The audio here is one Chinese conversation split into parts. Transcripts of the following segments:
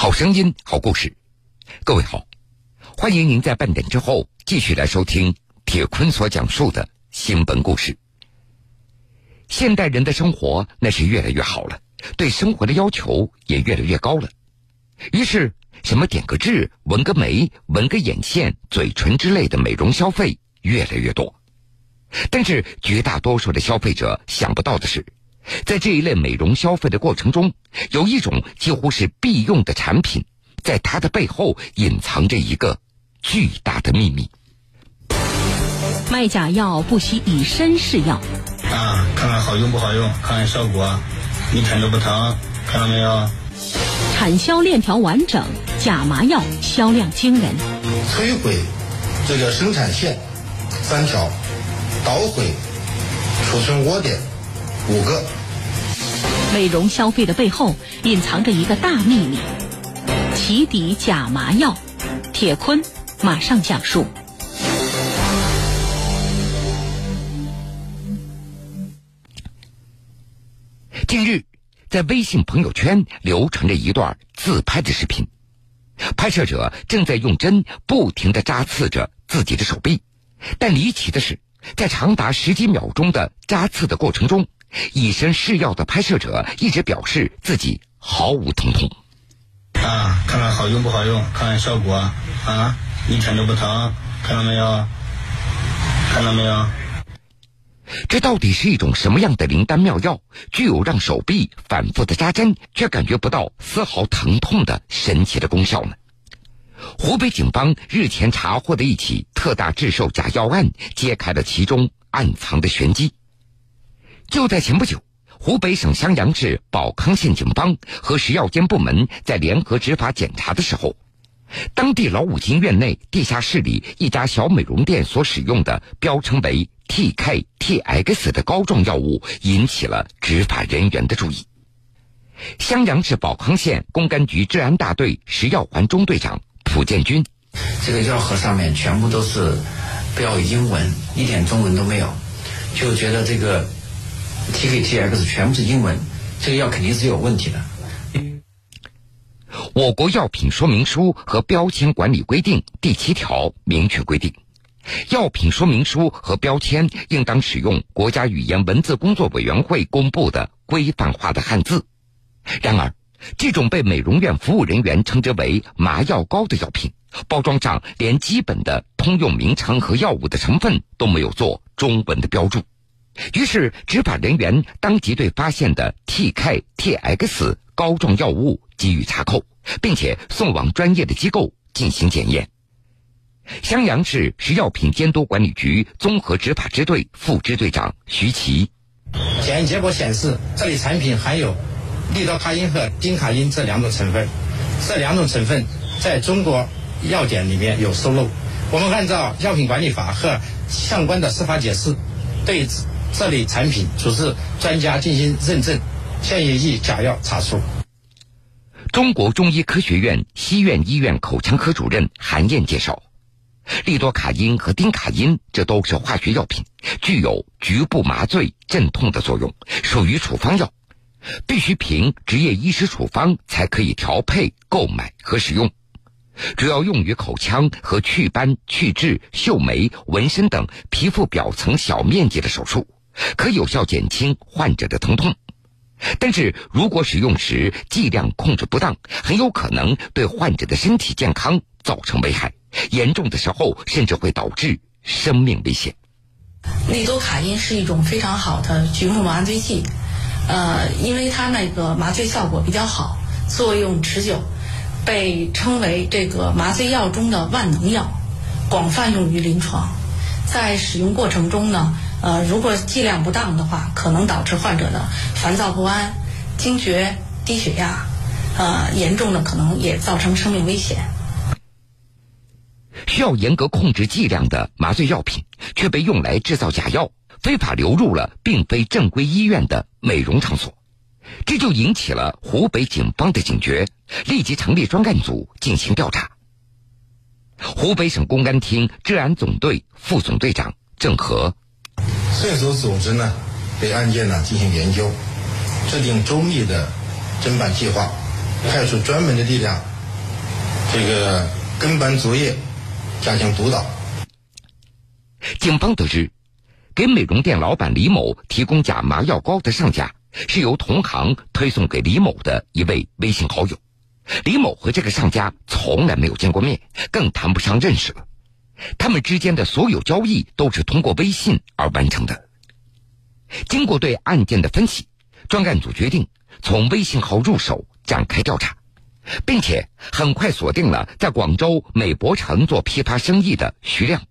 好声音，好故事。各位好，欢迎您在半点之后继续来收听铁坤所讲述的新闻故事。现代人的生活那是越来越好了，对生活的要求也越来越高了。于是，什么点个痣、纹个眉、纹个眼线、嘴唇之类的美容消费越来越多。但是，绝大多数的消费者想不到的是。在这一类美容消费的过程中，有一种几乎是必用的产品，在它的背后隐藏着一个巨大的秘密。卖假药不惜以身试药啊！看看好用不好用，看看效果，一点都不疼，看到没有？产销链条完整，假麻药销量惊人。摧毁这个生产线三条，捣毁储存窝点五个。美容消费的背后隐藏着一个大秘密，起底假麻药。铁坤马上讲述。近日，在微信朋友圈流传着一段自拍的视频，拍摄者正在用针不停的扎刺着自己的手臂，但离奇的是，在长达十几秒钟的扎刺的过程中。以身试药的拍摄者一直表示自己毫无疼痛。啊，看看好用不好用，看看效果啊，一点都不疼，看到没有？看到没有？这到底是一种什么样的灵丹妙药，具有让手臂反复的扎针却感觉不到丝毫疼痛的神奇的功效呢？湖北警方日前查获的一起特大制售假药案，揭开了其中暗藏的玄机。就在前不久，湖北省襄阳市保康县警方和食药监部门在联合执法检查的时候，当地老五金院内地下室里一家小美容店所使用的标称为 TK-TX 的膏状药物引起了执法人员的注意。襄阳市保康县公安局治安大队食药环中队长蒲建军：这个药盒上面全部都是标英文，一点中文都没有，就觉得这个。T K T X 全部是英文，这个药肯定是有问题的。我国药品说明书和标签管理规定第七条明确规定，药品说明书和标签应当使用国家语言文字工作委员会公布的规范化的汉字。然而，这种被美容院服务人员称之为“麻药膏”的药品，包装上连基本的通用名称和药物的成分都没有做中文的标注。于是，执法人员当即对发现的 TK、TX 膏状药物给予查扣，并且送往专业的机构进行检验。襄阳市食药品监督管理局综合执法支队副支队长徐奇：检验结果显示，这类产品含有利多卡因和丁卡因这两种成分，这两种成分在中国药典里面有收录。我们按照药品管理法和相关的司法解释，对。这类产品组织专家进行认证，现已以假药查处。中国中医科学院西苑医院口腔科主任韩燕介绍，利多卡因和丁卡因这都是化学药品，具有局部麻醉镇痛的作用，属于处方药，必须凭执业医师处方才可以调配、购买和使用。主要用于口腔和祛斑、去痣、秀眉、纹身等皮肤表层小面积的手术。可有效减轻患者的疼痛，但是如果使用时剂量控制不当，很有可能对患者的身体健康造成危害，严重的时候甚至会导致生命危险。利多卡因是一种非常好的局部麻醉剂，呃，因为它那个麻醉效果比较好，作用持久，被称为这个麻醉药中的万能药，广泛用于临床。在使用过程中呢。呃，如果剂量不当的话，可能导致患者的烦躁不安、惊厥、低血压，呃，严重的可能也造成生命危险。需要严格控制剂量的麻醉药品，却被用来制造假药，非法流入了并非正规医院的美容场所，这就引起了湖北警方的警觉，立即成立专案组进行调查。湖北省公安厅治安总队副总队长郑和。线索组织呢，对案件呢进行研究，制定周密的侦办计划，派出专门的力量，这个跟班作业，加强督导。警方得知，给美容店老板李某提供假麻药膏的上家是由同行推送给李某的一位微信好友。李某和这个上家从来没有见过面，更谈不上认识了。他们之间的所有交易都是通过微信而完成的。经过对案件的分析，专案组决定从微信号入手展开调查，并且很快锁定了在广州美博城做批发生意的徐亮。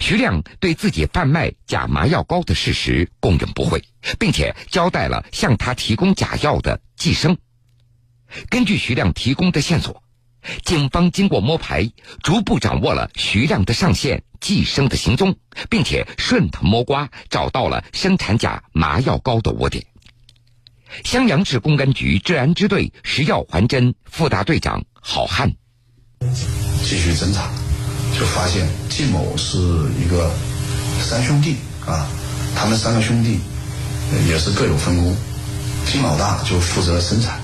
徐亮对自己贩卖假麻药膏的事实供认不讳，并且交代了向他提供假药的季生。根据徐亮提供的线索，警方经过摸排，逐步掌握了徐亮的上线季生的行踪，并且顺藤摸瓜找到了生产假麻药膏的窝点。襄阳市公安局治安支队食药环侦副大队长郝汉继续侦查。就发现季某是一个三兄弟啊，他们三个兄弟也是各有分工。金老大就负责生产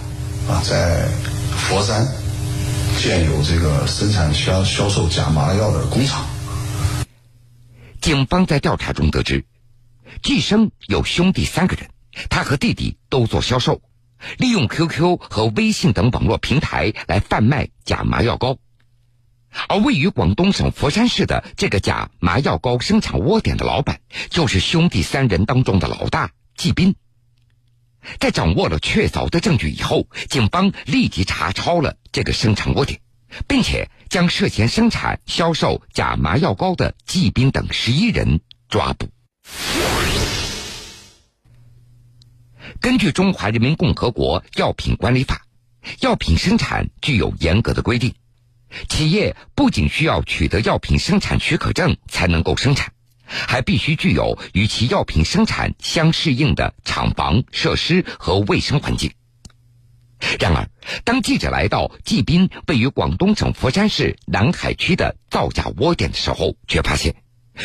啊，在佛山建有这个生产销销售假麻药的工厂。警方在调查中得知，季生有兄弟三个人，他和弟弟都做销售，利用 QQ 和微信等网络平台来贩卖假麻药膏。而位于广东省佛山市的这个假麻药膏生产窝点的老板，就是兄弟三人当中的老大季斌。在掌握了确凿的证据以后，警方立即查抄了这个生产窝点，并且将涉嫌生产、销售假麻药膏的季斌等十一人抓捕。根据《中华人民共和国药品管理法》，药品生产具有严格的规定。企业不仅需要取得药品生产许可证才能够生产，还必须具有与其药品生产相适应的厂房设施和卫生环境。然而，当记者来到季斌位于广东省佛山市南海区的造假窝点的时候，却发现，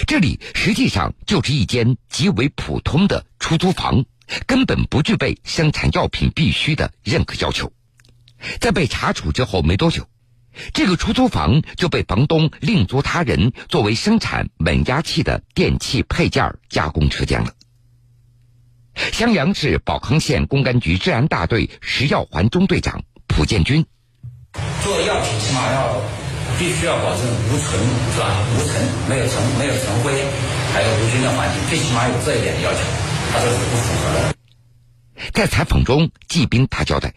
这里实际上就是一间极为普通的出租房，根本不具备生产药品必须的任何要求。在被查处之后没多久。这个出租房就被房东另租他人作为生产稳压器的电器配件加工车间了。襄阳市保康县公安局治安大队食药环中队长蒲建军：做药品起码要必须要保证无尘是吧？无尘，没有尘，没有尘灰，还有无菌的环境，最起码有这一点要求，他这是不符合的。在采访中，季斌他交代，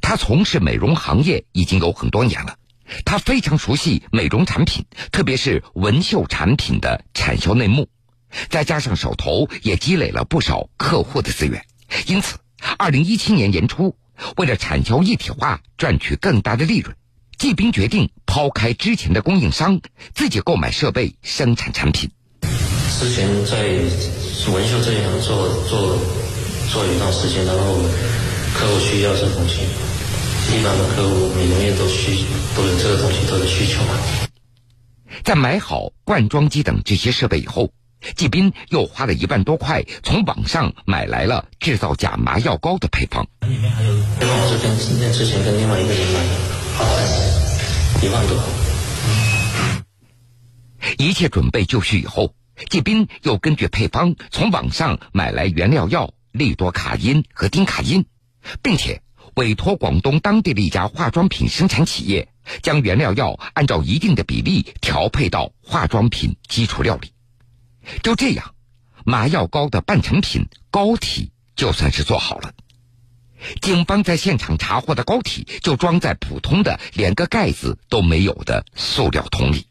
他从事美容行业已经有很多年了。他非常熟悉美容产品，特别是纹绣产品的产销内幕，再加上手头也积累了不少客户的资源，因此，二零一七年年初，为了产销一体化，赚取更大的利润，季斌决定抛开之前的供应商，自己购买设备生产产品。之前在纹绣这一行做做做一段时间，然后客户需要这东西。一般的客户，美容院都需都有这个东西，都有需求。在买好灌装机等这些设备以后，季斌又花了一万多块从网上买来了制造假麻药膏的配方。里面还有跟今天之前跟另外一个人买的，一万多。一切准备就绪以后，季斌又根据配方从网上买来原料药利多卡因和丁卡因，并且。委托广东当地的一家化妆品生产企业，将原料药按照一定的比例调配到化妆品基础料里。就这样，麻药膏的半成品膏体就算是做好了。警方在现场查获的膏体就装在普通的连个盖子都没有的塑料桶里。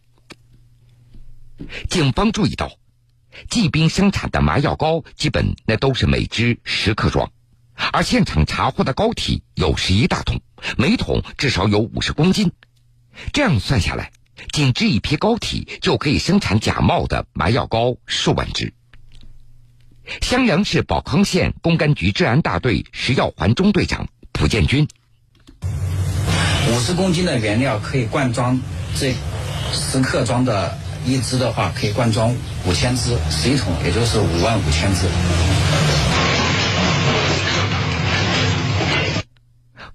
警方注意到，季兵生产的麻药膏基本那都是每支十克装。而现场查获的膏体有十一大桶，每桶至少有五十公斤。这样算下来，仅这一批膏体就可以生产假冒的麻药膏数万支。襄阳市保康县公安局治安大队食药环中队长蒲建军：五十公斤的原料可以灌装这十克装的一支的话，可以灌装五千支，十一桶也就是五万五千支。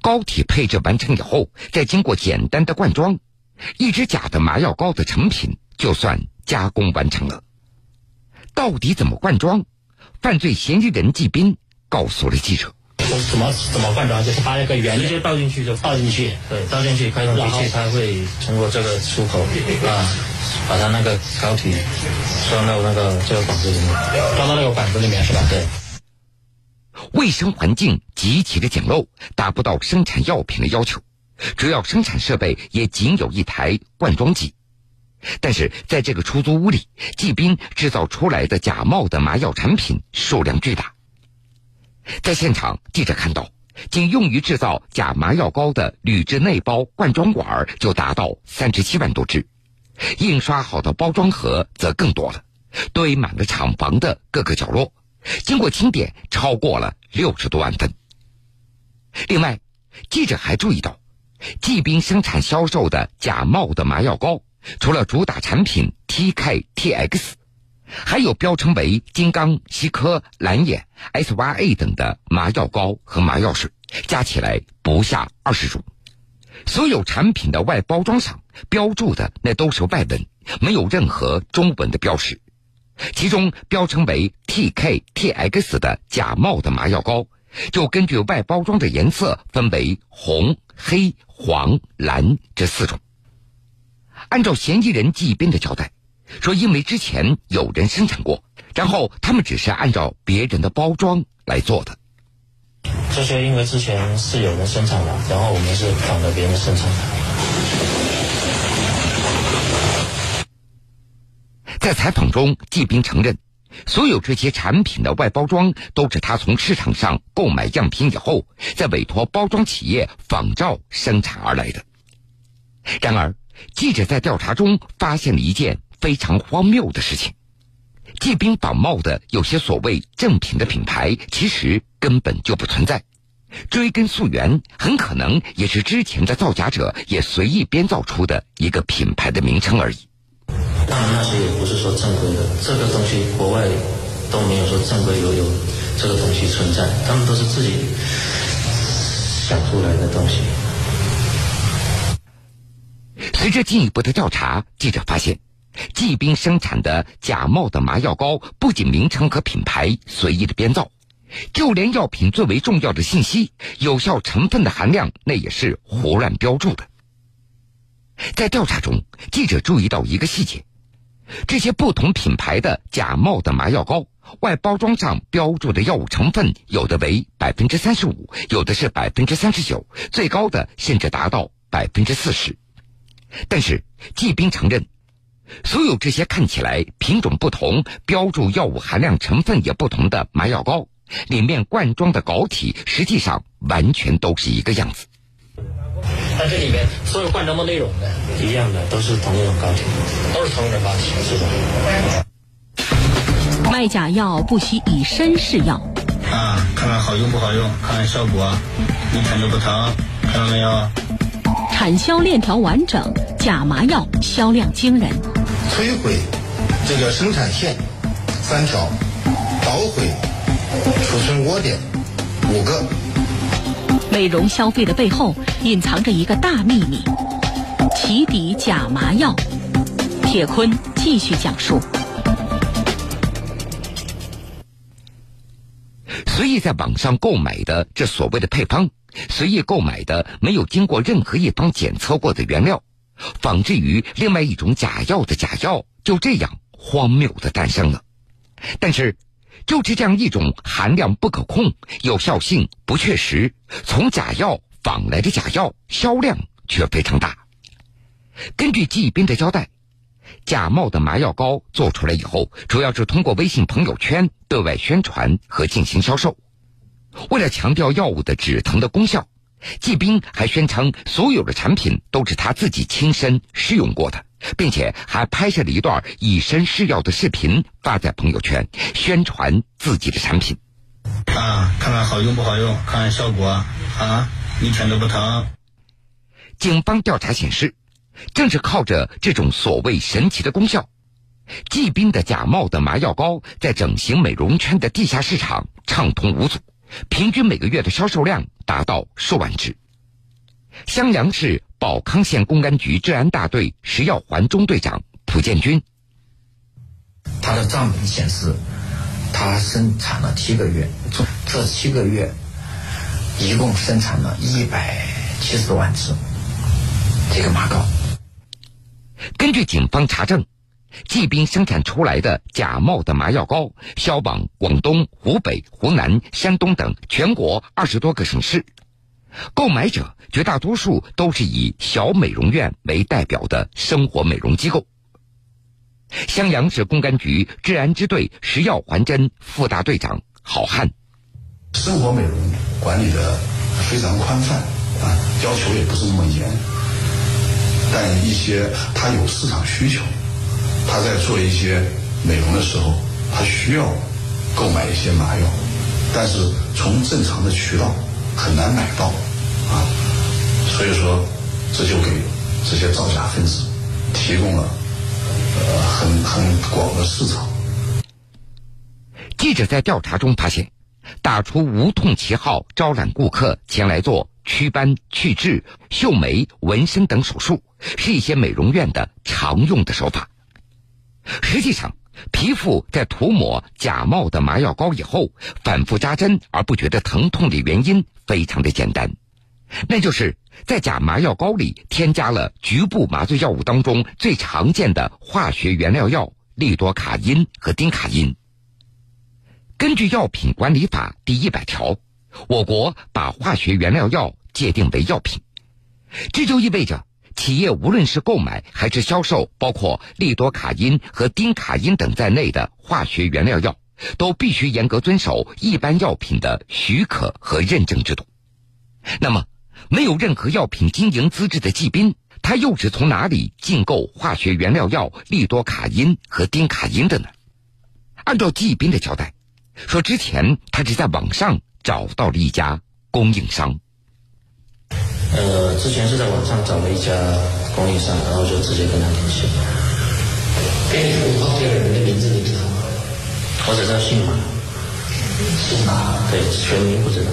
膏体配置完成以后，再经过简单的灌装，一支假的麻药膏的成品就算加工完成了。到底怎么灌装？犯罪嫌疑人季斌告诉了记者。怎么怎么灌装？就是把那个原直接倒进去就倒进去，对，倒进去，开动机器，它会通过这个出口啊，把它那个膏体装到那个这个管子里面，装到那个管子里面是吧？对。卫生环境极其的简陋，达不到生产药品的要求，主要生产设备也仅有一台灌装机。但是在这个出租屋里，季斌制造出来的假冒的麻药产品数量巨大。在现场，记者看到，仅用于制造假麻药膏的铝制内包灌装管就达到三十七万多只，印刷好的包装盒则更多了，堆满了厂房的各个角落。经过清点，超过了六十多万份。另外，记者还注意到，季兵生产销售的假冒的麻药膏，除了主打产品 TK-TX。还有标称为金刚、西科、蓝眼、SYA 等的麻药膏和麻药水，加起来不下二十种。所有产品的外包装上标注的那都是外文，没有任何中文的标识。其中标称为 TK、TX 的假冒的麻药膏，就根据外包装的颜色分为红、黑、黄、蓝这四种。按照嫌疑人季斌的交代。说，因为之前有人生产过，然后他们只是按照别人的包装来做的。这些因为之前是有人生产的，然后我们是仿的别人生产的。在采访中，季斌承认，所有这些产品的外包装都是他从市场上购买样品以后，再委托包装企业仿照生产而来的。然而，记者在调查中发现了一件。非常荒谬的事情，季兵仿冒的有些所谓正品的品牌，其实根本就不存在。追根溯源，很可能也是之前的造假者也随意编造出的一个品牌的名称而已。当然，那些也不是说正规的，这个东西国外都没有说正规有有这个东西存在，他们都是自己想出来的东西。随着进一步的调查，记者发现。季兵生产的假冒的麻药膏，不仅名称和品牌随意的编造，就连药品最为重要的信息、有效成分的含量，那也是胡乱标注的。在调查中，记者注意到一个细节：这些不同品牌的假冒的麻药膏，外包装上标注的药物成分，有的为百分之三十五，有的是百分之三十九，最高的甚至达到百分之四十。但是季兵承认。所有这些看起来品种不同、标注药物含量成分也不同的麻药膏，里面灌装的膏体实际上完全都是一个样子。它这里面所有灌装的内容呢，一样的，都是同一种膏体，都是同一种膏体，是的。卖假药不惜以身试药。啊，看看好用不好用，看看效果，一点都不疼，看到没有？产销链条完整，假麻药销量惊人。摧毁这个生产线三条，捣毁储存窝点五个。美容消费的背后隐藏着一个大秘密，起底假麻药。铁坤继续讲述。随意在网上购买的这所谓的配方。随意购买的没有经过任何一方检测过的原料，仿制于另外一种假药的假药，就这样荒谬的诞生了。但是，就是这样一种含量不可控、有效性不确实、从假药仿来的假药，销量却非常大。根据季斌的交代，假冒的麻药膏做出来以后，主要是通过微信朋友圈对外宣传和进行销售。为了强调药物的止疼的功效，季兵还宣称所有的产品都是他自己亲身试用过的，并且还拍摄了一段以身试药的视频发在朋友圈，宣传自己的产品。啊，看看好用不好用，看看效果啊，一点都不疼。警方调查显示，正是靠着这种所谓神奇的功效，季兵的假冒的麻药膏在整形美容圈的地下市场畅通无阻。平均每个月的销售量达到数万只。襄阳市保康县公安局治安大队食药环中队长蒲建军，他的账本显示，他生产了七个月，这七个月一共生产了一百七十多万只这个麻膏。根据警方查证，季斌生产出来的假冒的麻药膏销往广东、湖北、湖南、山东等全国二十多个省市。购买者绝大多数都是以小美容院为代表的生活美容机构。襄阳市公安局治安支队食药环侦副大队长郝汉，生活美容管理的非常宽泛啊，要求也不是那么严，但一些他有市场需求，他在做一些美容的时候，他需要购买一些麻药，但是从正常的渠道。很难买到啊，所以说这就给这些造假分子提供了呃很很广的市场。记者在调查中发现，打出无痛旗号招揽顾客前来做祛斑、去痣、秀眉、纹身等手术，是一些美容院的常用的手法。实际上。皮肤在涂抹假冒的麻药膏以后，反复扎针而不觉得疼痛的原因非常的简单，那就是在假麻药膏里添加了局部麻醉药物当中最常见的化学原料药利多卡因和丁卡因。根据药品管理法第一百条，我国把化学原料药界定为药品，这就意味着。企业无论是购买还是销售，包括利多卡因和丁卡因等在内的化学原料药，都必须严格遵守一般药品的许可和认证制度。那么，没有任何药品经营资质的季斌，他又是从哪里进购化学原料药利多卡因和丁卡因的呢？按照季斌的交代，说之前他是在网上找到了一家供应商。呃，之前是在网上找了一家供应商，然后就直接跟他联系。给你五号这个人的名字你知道吗？我只知道姓马。姓马？对，全名不知道。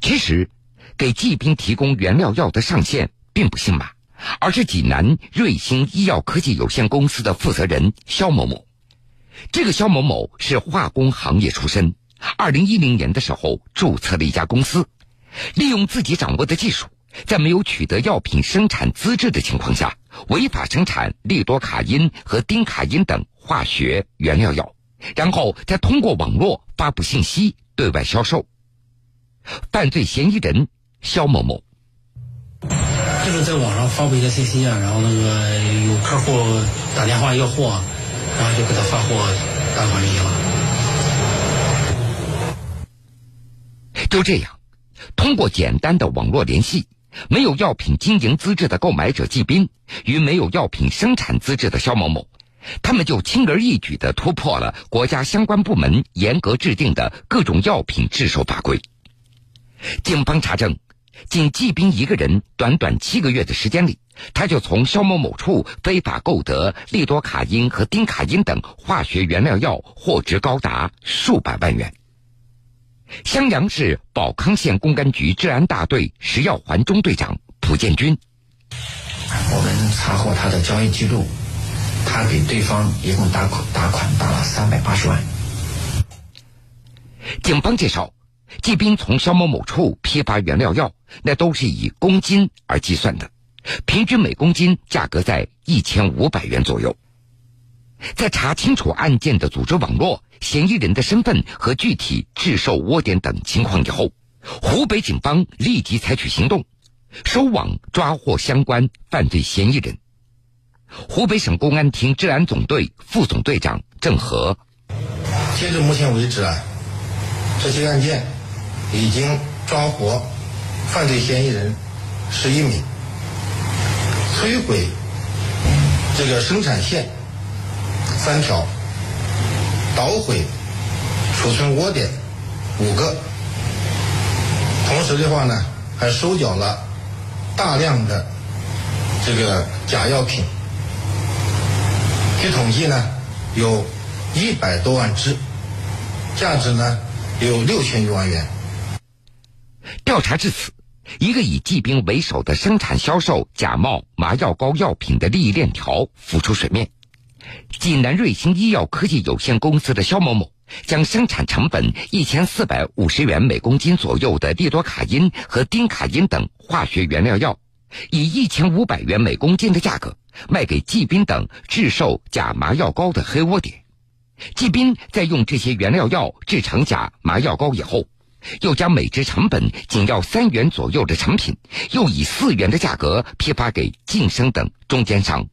其实，给季兵提供原料药的上线并不姓马，而是济南瑞星医药科技有限公司的负责人肖某某。这个肖某某是化工行业出身，二零一零年的时候注册了一家公司。利用自己掌握的技术，在没有取得药品生产资质的情况下，违法生产利多卡因和丁卡因等化学原料药，然后再通过网络发布信息对外销售。犯罪嫌疑人肖某某，就是在网上发布一个信息啊，然后那个有客户打电话要货，然后就给他发货打款一了。就这样。通过简单的网络联系，没有药品经营资质的购买者季斌与没有药品生产资质的肖某某，他们就轻而易举地突破了国家相关部门严格制定的各种药品制售法规。警方查证，仅季斌一个人，短短七个月的时间里，他就从肖某某处非法购得利多卡因和丁卡因等化学原料药，货值高达数百万元。襄阳市保康县公安局治安大队食药环中队长蒲建军，我们查获他的交易记录，他给对方一共打款打款打了三百八十万。警方介绍，季斌从肖某某处批发原料药，那都是以公斤而计算的，平均每公斤价格在一千五百元左右。在查清楚案件的组织网络、嫌疑人的身份和具体制售窝点等情况以后，湖北警方立即采取行动，收网抓获相关犯罪嫌疑人。湖北省公安厅治安总队副总队长郑和：截至目前为止啊，这起案件已经抓获犯罪嫌疑人十一名，摧毁这个生产线。三条，捣毁储存窝点五个，同时的话呢，还收缴了大量的这个假药品，据统计呢，有一百多万支，价值呢有六千余万元。调查至此，一个以季兵为首的生产销售假冒麻药膏药品的利益链条浮出水面。济南瑞星医药科技有限公司的肖某某，将生产成本一千四百五十元每公斤左右的利多卡因和丁卡因等化学原料药，以一千五百元每公斤的价格卖给季斌等制售假麻药膏的黑窝点。季斌在用这些原料药制成假麻药膏以后，又将每支成本仅要三元左右的成品，又以四元的价格批发给晋生等中间商。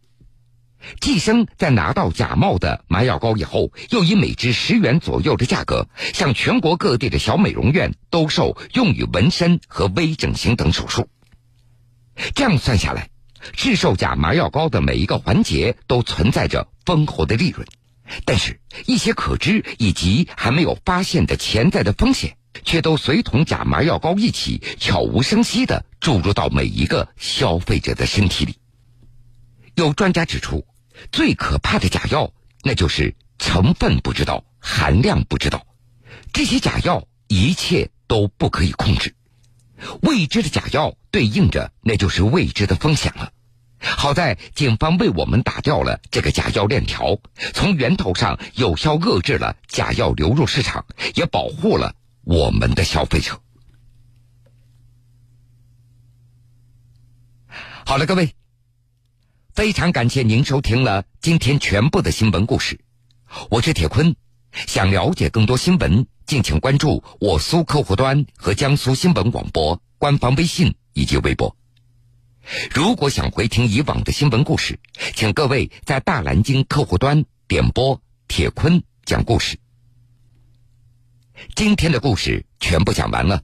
计生在拿到假冒的麻药膏以后，又以每支十元左右的价格，向全国各地的小美容院兜售用于纹身和微整形等手术。这样算下来，制售假麻药膏的每一个环节都存在着丰厚的利润，但是，一些可知以及还没有发现的潜在的风险，却都随同假麻药膏一起悄无声息地注入到每一个消费者的身体里。有专家指出。最可怕的假药，那就是成分不知道，含量不知道。这些假药一切都不可以控制，未知的假药对应着那就是未知的风险了。好在警方为我们打掉了这个假药链条，从源头上有效遏制了假药流入市场，也保护了我们的消费者。好了，各位。非常感谢您收听了今天全部的新闻故事，我是铁坤。想了解更多新闻，敬请关注我苏客户端和江苏新闻广播官方微信以及微博。如果想回听以往的新闻故事，请各位在大南京客户端点播铁坤讲故事。今天的故事全部讲完了，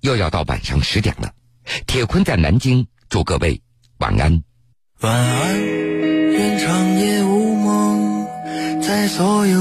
又要到晚上十点了。铁坤在南京，祝各位晚安。晚安，愿长夜无梦，在所有。